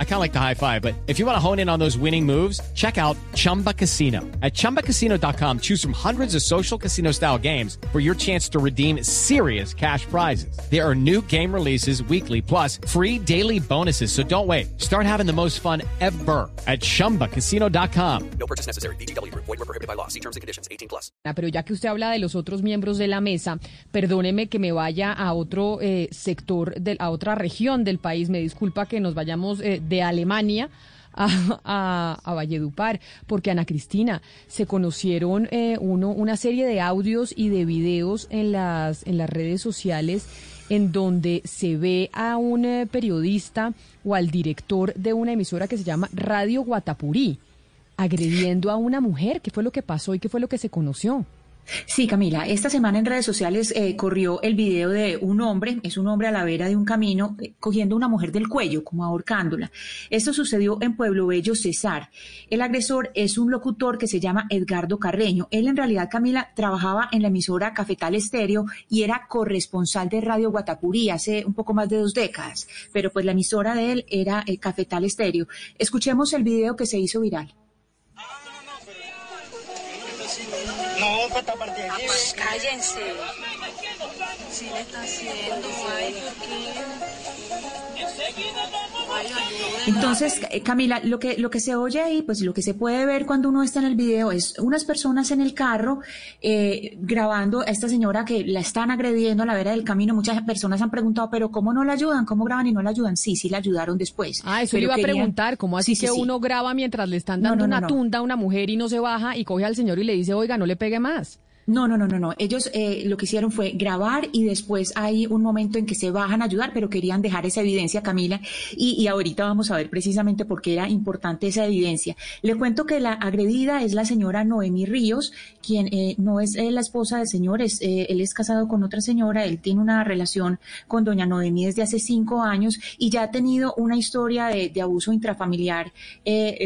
I kind of like the high five, but if you want to hone in on those winning moves, check out Chumba Casino. At ChumbaCasino.com, choose from hundreds of social casino style games for your chance to redeem serious cash prizes. There are new game releases weekly, plus free daily bonuses. So don't wait. Start having the most fun ever at ChumbaCasino.com. No purchase necessary. BGW. Void were prohibited by law. See terms and conditions. 18 plus. Ah, Pero ya que usted habla de los otros miembros de la mesa, perdóneme que me vaya a otro eh, sector, de, a otra región del país. Me disculpa que nos vayamos eh, de Alemania. A, a, Valledupar, porque Ana Cristina se conocieron eh, uno, una serie de audios y de videos en las, en las redes sociales en donde se ve a un eh, periodista o al director de una emisora que se llama Radio Guatapurí agrediendo a una mujer. ¿Qué fue lo que pasó y qué fue lo que se conoció? Sí, Camila, esta semana en redes sociales eh, corrió el video de un hombre, es un hombre a la vera de un camino, eh, cogiendo a una mujer del cuello, como ahorcándola. Esto sucedió en Pueblo Bello, Cesar. El agresor es un locutor que se llama Edgardo Carreño. Él en realidad, Camila, trabajaba en la emisora Cafetal Estéreo y era corresponsal de Radio Guatapurí hace un poco más de dos décadas. Pero pues la emisora de él era eh, Cafetal Estéreo. Escuchemos el video que se hizo viral. Pues cállense. Sí le está haciendo, ay. Entonces, eh, Camila, lo que, lo que se oye ahí, pues lo que se puede ver cuando uno está en el video es unas personas en el carro eh, grabando a esta señora que la están agrediendo a la vera del camino. Muchas personas han preguntado, pero ¿cómo no la ayudan? ¿Cómo graban y no la ayudan? Sí, sí la ayudaron después. Ah, eso le Pero iba a preguntar, ¿cómo así Sí, sí, que sí. uno graba mientras le están dando no, no, una no. tunda a una mujer y no se baja y coge al señor y le dice, oiga, no le pegue más? No, no, no, no, no. Ellos eh, lo que hicieron fue grabar y después hay un momento en que se bajan a ayudar, pero querían dejar esa evidencia, Camila, y, ahorita vamos a ver precisamente por qué era importante esa evidencia. Le cuento que la agredida es la señora Noemí Ríos, quien eh, no es eh, la esposa del señor, es, eh, él es casado con otra señora, él tiene una relación con doña Noemí desde hace cinco años y ya ha tenido una historia de, abuso intrafamiliar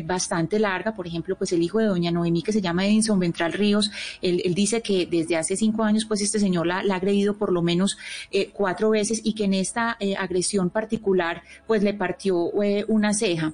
bastante larga. Por ejemplo, pues el hijo de doña Noemí, que se llama Edinson Ventral Ríos, él dice que desde hace cinco años, pues este señor la, ha agredido por lo menos eh, cuatro veces y que en esta eh, agresión particular, pues le partió eh, una ceja.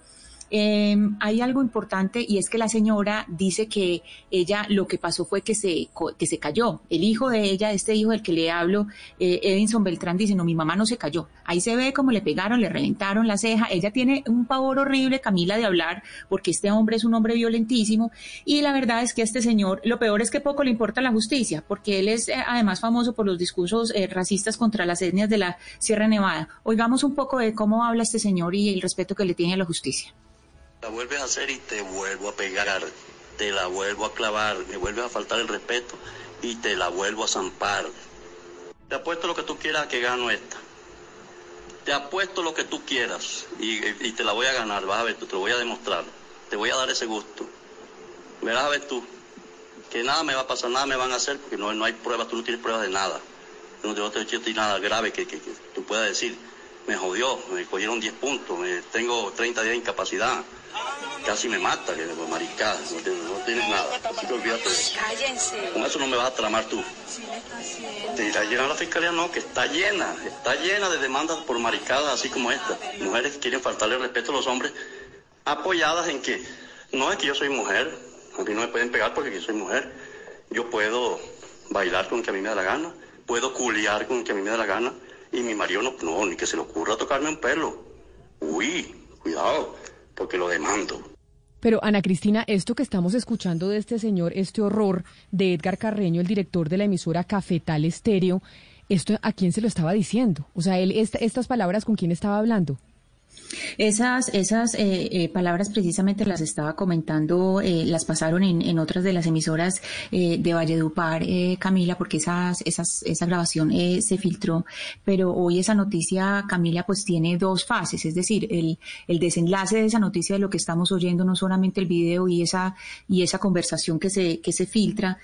Eh, hay algo importante y es que la señora dice que ella lo que pasó fue que se, que se cayó. El hijo de ella, este hijo del que le hablo, eh, Edinson Beltrán, dice, no, mi mamá no se cayó. Ahí se ve como le pegaron, le reventaron la ceja. Ella tiene un pavor horrible, Camila, de hablar, porque este hombre es un hombre violentísimo. Y la verdad es que este señor, lo peor es que poco le importa la justicia, porque él es eh, además famoso por los discursos eh, racistas contra las etnias de la Sierra Nevada. Oigamos un poco de cómo habla este señor y el respeto que le tiene a la justicia. La vuelves a hacer y te vuelvo a pegar, te la vuelvo a clavar, me vuelves a faltar el respeto y te la vuelvo a zampar. Te apuesto lo que tú quieras que gano esta. Te apuesto lo que tú quieras y, y te la voy a ganar, vas a ver, tú, te lo voy a demostrar. Te voy a dar ese gusto. Verás a ver tú, que nada me va a pasar, nada me van a hacer porque no, no hay pruebas, tú no tienes pruebas de nada. No te voy a decir nada grave que, que, que tú puedas decir. Me jodió, me cogieron 10 puntos, me, tengo 30 días de incapacidad. Casi me mata, que maricada, no tienes, no tienes nada. Así que olvídate. Cállense. Con eso no me vas a tramar tú. Te irá llena la fiscalía, no, que está llena, está llena de demandas por maricadas así como esta. Mujeres que quieren faltarle el respeto a los hombres, apoyadas en que no es que yo soy mujer, a mí no me pueden pegar porque yo soy mujer. Yo puedo bailar con que a mí me da la gana, puedo culiar con que a mí me da la gana, y mi marido no, no, ni que se le ocurra tocarme un pelo. Uy, cuidado, porque lo demando. Pero Ana Cristina, esto que estamos escuchando de este señor, este horror de Edgar Carreño, el director de la emisora Cafetal Estéreo, ¿esto a quién se lo estaba diciendo? O sea, él, esta- estas palabras, ¿con quién estaba hablando? Esas, esas eh, eh, palabras precisamente las estaba comentando, eh, las pasaron en, en otras de las emisoras eh, de Valledupar, eh, Camila, porque esas, esas, esa grabación eh, se filtró, pero hoy esa noticia, Camila, pues tiene dos fases, es decir, el, el desenlace de esa noticia de lo que estamos oyendo, no solamente el video y esa, y esa conversación que se, que se filtra,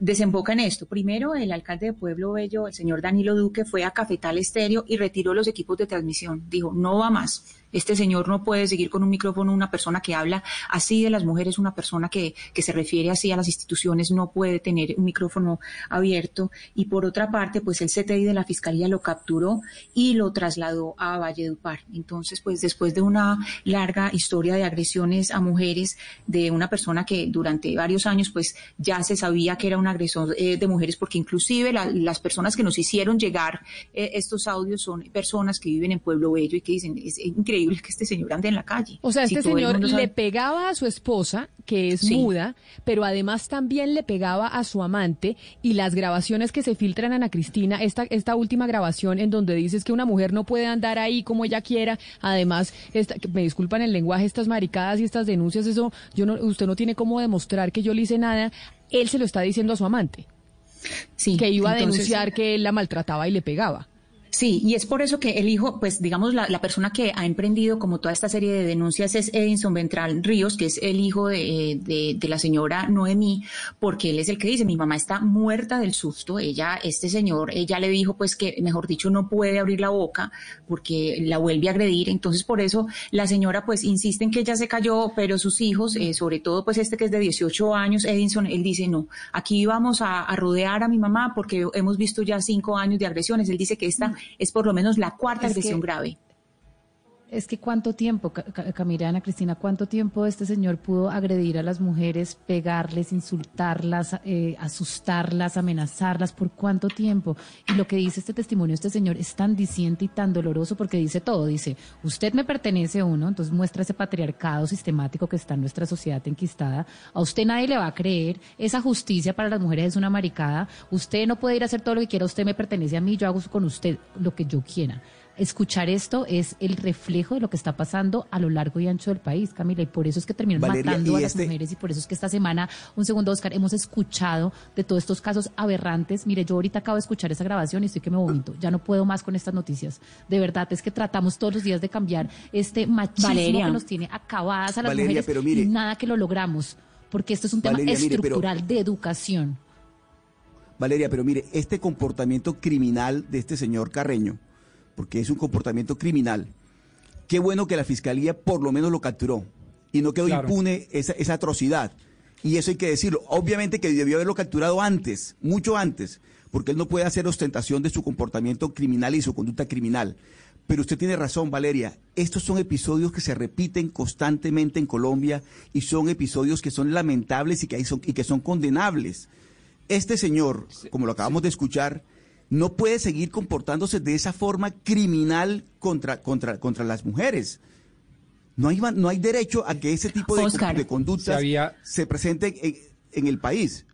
desemboca en esto. Primero, el alcalde de Pueblo Bello, el señor Danilo Duque, fue a Cafetal Estéreo y retiró los equipos de transmisión. Dijo, no va más. Este señor no puede seguir con un micrófono, una persona que habla así de las mujeres, una persona que, que se refiere así a las instituciones, no puede tener un micrófono abierto. Y por otra parte, pues el CTI de la Fiscalía lo capturó y lo trasladó a Valledupar. Entonces, pues después de una larga historia de agresiones a mujeres de una persona que durante varios años, pues ya se sabía que era un agresor eh, de mujeres, porque inclusive la- las personas que nos hicieron llegar eh, estos audios son personas que viven en Pueblo Bello y que dicen, es increíble que este señor ande en la calle. O sea, Si este señor le pegaba a su esposa, que es Sí. muda, pero además también le pegaba a su amante y las grabaciones que se filtran Ana Cristina, esta, esta última grabación en donde dices que una mujer no puede andar ahí como ella quiera, además, esta, me disculpan el lenguaje, estas maricadas y estas denuncias, eso, yo no, usted no tiene cómo demostrar que yo le hice nada, él se lo está diciendo a su amante, Sí, que iba a entonces- denunciar que él la maltrataba y le pegaba. Sí, y es por eso que el hijo, pues digamos, la, la persona que ha emprendido como toda esta serie de denuncias es Edinson Ventral Ríos, que es el hijo de, de, de la señora Noemí, porque él es el que dice, mi mamá está muerta del susto, ella, este señor, ella le dijo pues que, mejor dicho, no puede abrir la boca porque la vuelve a agredir, entonces por eso la señora pues insiste en que ella se cayó, pero sus hijos, eh, sobre todo pues este que es de 18 años, Edinson, él dice, no, aquí vamos a, a rodear a mi mamá porque hemos visto ya cinco años de agresiones, él dice que esta es por lo menos la cuarta Es agresión grave. Es que cuánto tiempo, Ca- Ca- Camila, Ana Cristina, cuánto tiempo este señor pudo agredir a las mujeres, pegarles, insultarlas, eh, asustarlas, amenazarlas, por cuánto tiempo. Y lo que dice este testimonio, este señor es tan diciente y tan doloroso porque dice todo, dice, usted me pertenece uno, entonces muestra ese patriarcado sistemático que está en nuestra sociedad enquistada, a usted nadie le va a creer, esa justicia para las mujeres es una maricada, usted no puede ir a hacer todo lo que quiera, usted me pertenece a mí, yo hago con usted lo que yo quiera escuchar esto es el reflejo de lo que está pasando a lo largo y ancho del país, Camila, y por eso es que terminan Valeria, matando a las este- mujeres y por eso es que esta semana, un segundo, Oscar, hemos escuchado de todos estos casos aberrantes. Mire, yo ahorita acabo de escuchar esa grabación y estoy que me vomito. Ya no puedo más con estas noticias. De verdad, es que tratamos todos los días de cambiar este machismo Valeria. que nos tiene acabadas a las Valeria, mujeres pero mire- y nada que lo logramos, porque esto es un tema Valeria, mire, pero- estructural de educación. Valeria, pero mire, este comportamiento criminal de este señor Carreño, porque es un comportamiento criminal, qué bueno que la fiscalía por lo menos lo capturó y no quedó Claro. impune esa, esa atrocidad. Y eso hay que decirlo. Obviamente que debió haberlo capturado antes, mucho antes, porque él no puede hacer ostentación de su comportamiento criminal y su conducta criminal. Pero usted tiene razón, Valeria. Estos son episodios que se repiten constantemente en Colombia y son episodios que son lamentables y que, hay son, y que son condenables. Este señor, como lo acabamos de escuchar, no puede seguir comportándose de esa forma criminal contra, contra, contra las mujeres. No hay, no hay derecho a que ese tipo de, Oscar. de conductas Se había- se presenten en, en el país.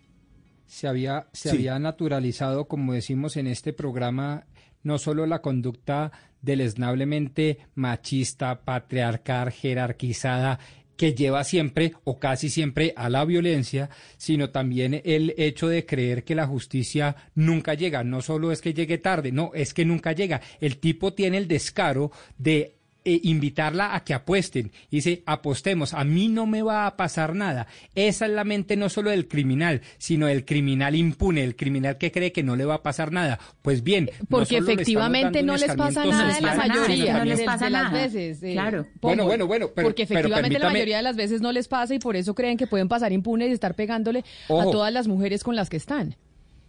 se había, se Sí. había naturalizado, como decimos en este programa, no solo la conducta deleznablemente machista, patriarcal, jerarquizada, que lleva siempre o casi siempre a la violencia, sino también el hecho de creer que la justicia nunca llega. No solo es que llegue tarde, no, es que nunca llega. El tipo tiene el descaro de eh, invitarla a que apuesten. Dice, apostemos, a mí no me va a pasar nada. Esa es la mente no solo del criminal, sino del criminal impune, el criminal que cree que no le va a pasar nada. Pues bien, no Porque efectivamente no les pasa nada en la mayoría no les pasa las veces. eh, Claro. Bueno, bueno, bueno, pero- Porque pero efectivamente la mayoría de las veces no les pasa y por eso creen que pueden pasar impunes y estar pegándole a todas las mujeres con las que están.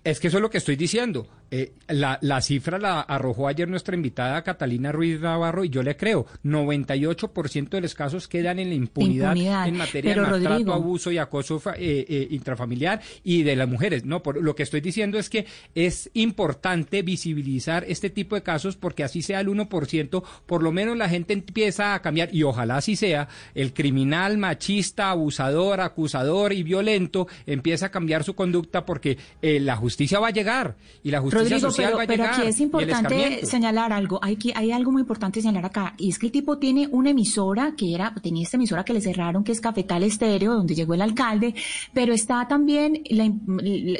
Es que eso es lo que estoy diciendo. Eh, la, la cifra la arrojó ayer nuestra invitada Catalina Ruiz Navarro y yo le creo. 98% de los casos quedan en la impunidad, Impunidad. en materia Pero, de maltrato, Rodrigo. abuso y acoso eh, eh, intrafamiliar y de las mujeres. No, por, lo que estoy diciendo es que es importante visibilizar este tipo de casos porque así sea el 1%, por lo menos la gente empieza a cambiar y ojalá así sea. El criminal machista, abusador, acusador y violento empieza a cambiar su conducta porque eh, la justicia va a llegar y la justicia Rodrigo, pero, pero aquí es importante señalar algo. Hay, que, hay algo muy importante señalar acá. Y es que el tipo tiene una emisora que era, tenía esta emisora que le cerraron, que es Cafetal Estéreo, donde llegó el alcalde, pero está también la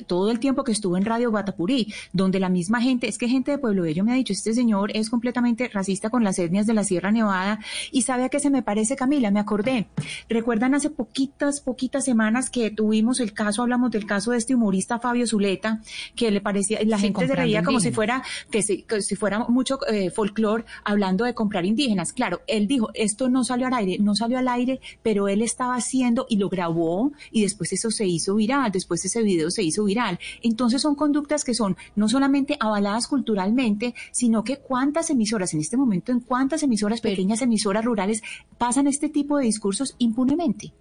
todo el tiempo que estuvo en Radio Guatapurí, donde la misma gente, es que gente de Pueblo Bello me ha dicho, este señor es completamente racista con las etnias de la Sierra Nevada. Y sabe a qué se me parece, Camila, me acordé. Recuerdan hace poquitas, poquitas semanas que tuvimos el caso, hablamos del caso de este humorista Fabio Zuleta, que le parecía, la Sí, gente se reía como si fuera, que si, que si fuera mucho eh, folclore hablando de comprar indígenas. Claro, él dijo, esto no salió al aire, no salió al aire, pero él estaba haciendo y lo grabó y después eso se hizo viral, después ese video se hizo viral. Entonces son conductas que son no solamente avaladas culturalmente, sino que cuántas emisoras en este momento, en cuántas emisoras, pequeñas emisoras rurales, pasan este tipo de discursos impunemente.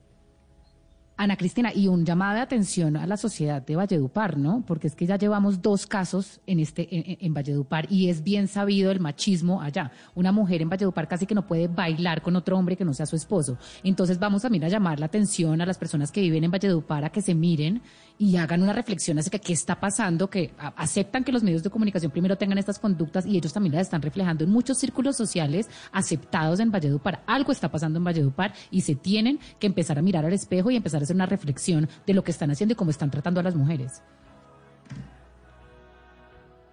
Ana Cristina, y un llamado de atención a la sociedad de Valledupar, ¿no? Porque es que ya llevamos dos casos en este en, en, Valledupar y es bien sabido el machismo allá. Una mujer en Valledupar casi que no puede bailar con otro hombre que no sea su esposo. Entonces vamos también a llamar la atención a las personas que viven en Valledupar a que se miren y hagan una reflexión acerca de qué está pasando, que aceptan que los medios de comunicación primero tengan estas conductas y ellos también las están reflejando en muchos círculos sociales aceptados en Valledupar. Algo está pasando en Valledupar y se tienen que empezar a mirar al espejo y empezar a hacer una reflexión de lo que están haciendo y cómo están tratando a las mujeres.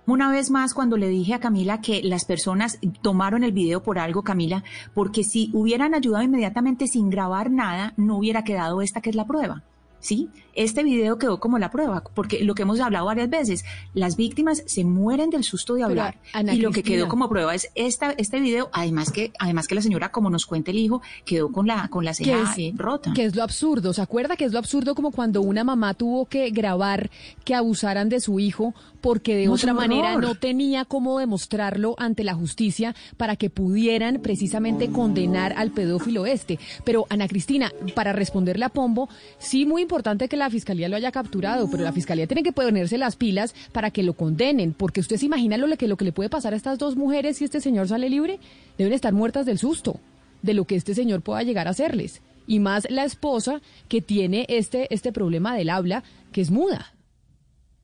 Una vez más, cuando le dije a Camila que las personas tomaron el video por algo, Camila, porque si hubieran ayudado inmediatamente sin grabar nada, no hubiera quedado esta que es la prueba. ¿Sí? Este video quedó como la prueba, porque lo que hemos hablado varias veces, las víctimas se mueren del susto de hablar y lo que quedó como prueba es esta, este video, además que, además que la señora, como nos cuenta el hijo, quedó con la, con la ceja rota. Que es lo absurdo, ¿se acuerda que es lo absurdo como cuando una mamá tuvo que grabar que abusaran de su hijo porque de otra manera no tenía cómo demostrarlo ante la justicia para que pudieran precisamente condenar al pedófilo este? Pero Ana Cristina, para responderle a Pombo, sí muy importante que la fiscalía lo haya capturado, pero la fiscalía tiene que ponerse las pilas para que lo condenen, porque usted se imagina lo que, lo que le puede pasar a estas dos mujeres si este señor sale libre, deben estar muertas del susto de lo que este señor pueda llegar a hacerles. Y más la esposa que tiene este, este problema del habla, que es muda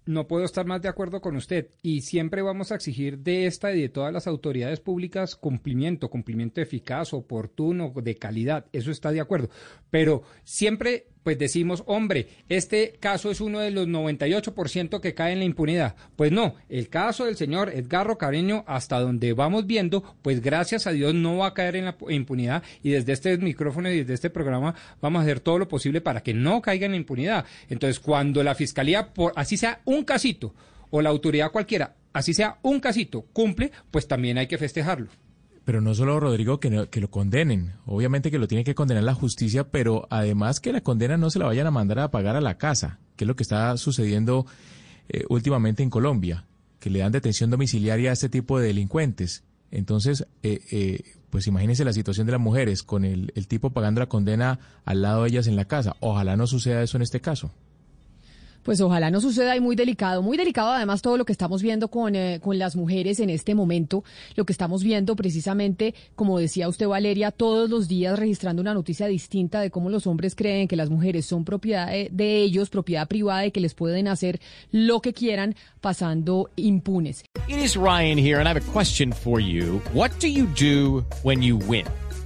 no puedo estar más de acuerdo con usted y siempre vamos a exigir de esta y de todas las autoridades públicas cumplimiento, cumplimiento eficaz, oportuno, de calidad, eso está de acuerdo. Pero siempre pues decimos, hombre, este caso es uno de los 98% que cae en la impunidad. Pues no, el caso del señor Edgarro Careño, hasta donde vamos viendo, pues gracias a Dios no va a caer en la impunidad y desde este micrófono y desde este programa vamos a hacer todo lo posible para que no caiga en la impunidad. Entonces, cuando la fiscalía, por así sea un casito, o la autoridad cualquiera, así sea un casito, cumple, pues también hay que festejarlo. Pero no solo, Rodrigo, que, que lo condenen. Obviamente que lo tiene que condenar la justicia, pero además que la condena no se la vayan a mandar a pagar a la casa, que es lo que está sucediendo eh, últimamente en Colombia, que le dan detención domiciliaria a este tipo de delincuentes. Entonces, eh, eh, pues imagínense la situación de las mujeres con el, el tipo pagando la condena al lado de ellas en la casa. Ojalá no suceda eso en este caso. Pues ojalá no suceda y muy delicado, muy delicado además todo lo que estamos viendo con, eh, con las mujeres en este momento, lo que estamos viendo precisamente, como decía usted Valeria, todos los días registrando una noticia distinta de cómo los hombres creen que las mujeres son propiedad de, de ellos, propiedad privada y que les pueden hacer lo que quieran pasando impunes. It is Ryan here and I have a question for you. What do you do when you win?